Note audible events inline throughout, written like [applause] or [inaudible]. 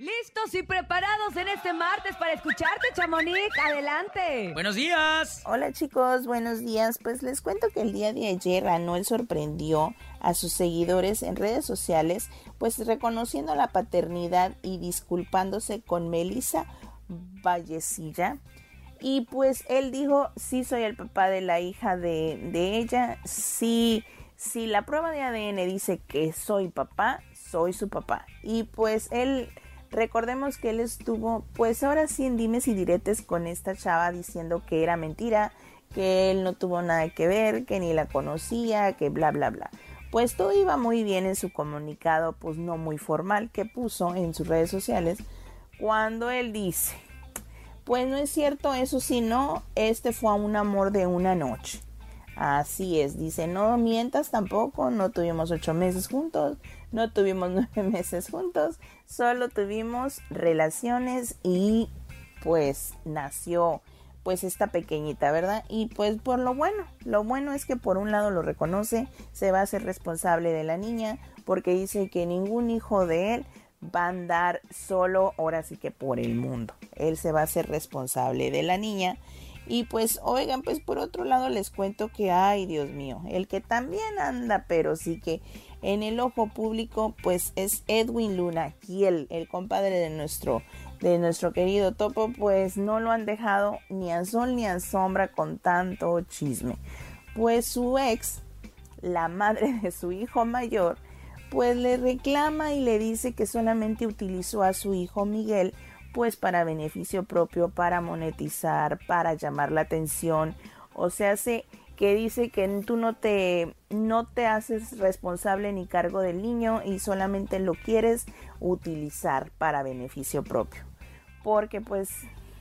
Listos y preparados en este martes para escucharte, Chamonix. Adelante. Buenos días. Hola chicos, buenos días. Pues les cuento que el día de ayer Anuel sorprendió a sus seguidores en redes sociales, pues reconociendo la paternidad y disculpándose con Melissa Vallecilla. Y pues él dijo, sí soy el papá de la hija de, de ella, sí, si la prueba de ADN dice que soy papá, soy su papá. Y pues él Recordemos que él estuvo, pues ahora sí en dimes y diretes con esta chava diciendo que era mentira, que él no tuvo nada que ver, que ni la conocía, que bla bla bla. Pues todo iba muy bien en su comunicado, pues no muy formal, que puso en sus redes sociales, cuando él dice, pues no es cierto, eso sí, no, este fue un amor de una noche. Así es, dice, no mientas tampoco, no tuvimos ocho meses juntos, no tuvimos [laughs] nueve meses juntos, solo tuvimos relaciones y pues nació pues esta pequeñita, ¿verdad? Y pues por lo bueno, lo bueno es que por un lado lo reconoce, se va a ser responsable de la niña, porque dice que ningún hijo de él va a andar solo, ahora sí que por el mundo. Él se va a ser responsable de la niña y pues, oigan, pues por otro lado les cuento que, ay Dios mío, el que también anda, pero sí que en el ojo público, pues es Edwin Luna, aquí el, el compadre de nuestro, de nuestro querido Topo, pues no lo han dejado ni a sol ni a sombra con tanto chisme. Pues su ex, la madre de su hijo mayor, pues le reclama y le dice que solamente utilizó a su hijo Miguel pues para beneficio propio, para monetizar, para llamar la atención. O sea, se que dice que tú no te no te haces responsable ni cargo del niño y solamente lo quieres utilizar para beneficio propio. Porque pues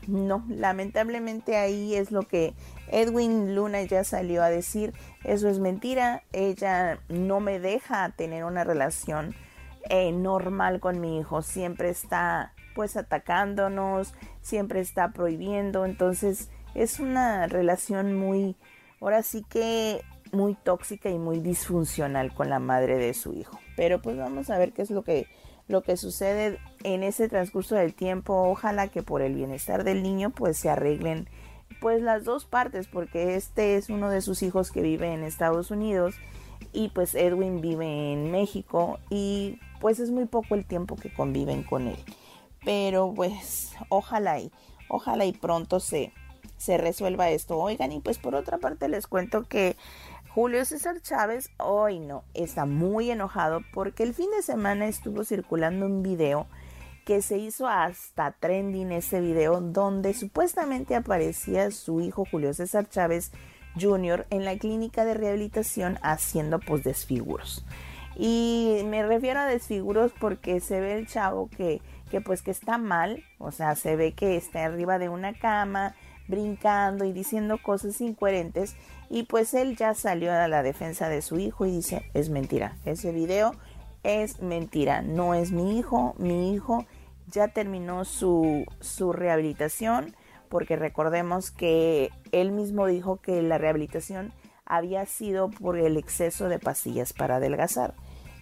no, lamentablemente ahí es lo que Edwin Luna ya salió a decir, eso es mentira, ella no me deja tener una relación eh, normal con mi hijo, siempre está pues atacándonos, siempre está prohibiendo, entonces es una relación muy, ahora sí que muy tóxica y muy disfuncional con la madre de su hijo. Pero pues vamos a ver qué es lo que lo que sucede en ese transcurso del tiempo. Ojalá que por el bienestar del niño pues se arreglen pues las dos partes porque este es uno de sus hijos que vive en Estados Unidos y pues Edwin vive en México y pues es muy poco el tiempo que conviven con él. Pero pues ojalá y ojalá y pronto se, se resuelva esto. Oigan, y pues por otra parte les cuento que Julio César Chávez hoy no está muy enojado porque el fin de semana estuvo circulando un video que se hizo hasta trending ese video donde supuestamente aparecía su hijo Julio César Chávez Jr. en la clínica de rehabilitación haciendo pues desfiguros. Y me refiero a desfiguros porque se ve el chavo que que pues que está mal, o sea, se ve que está arriba de una cama, brincando y diciendo cosas incoherentes y pues él ya salió a la defensa de su hijo y dice, es mentira, ese video es mentira, no es mi hijo, mi hijo ya terminó su, su rehabilitación porque recordemos que él mismo dijo que la rehabilitación había sido por el exceso de pastillas para adelgazar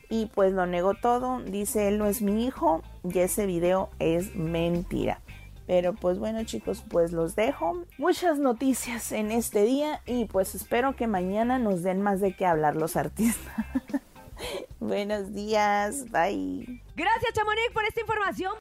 y pues lo negó todo, dice él no es mi hijo y ese video es mentira. Pero pues bueno chicos, pues los dejo. Muchas noticias en este día y pues espero que mañana nos den más de qué hablar los artistas. [laughs] Buenos días, bye. Gracias Chamonix por esta información.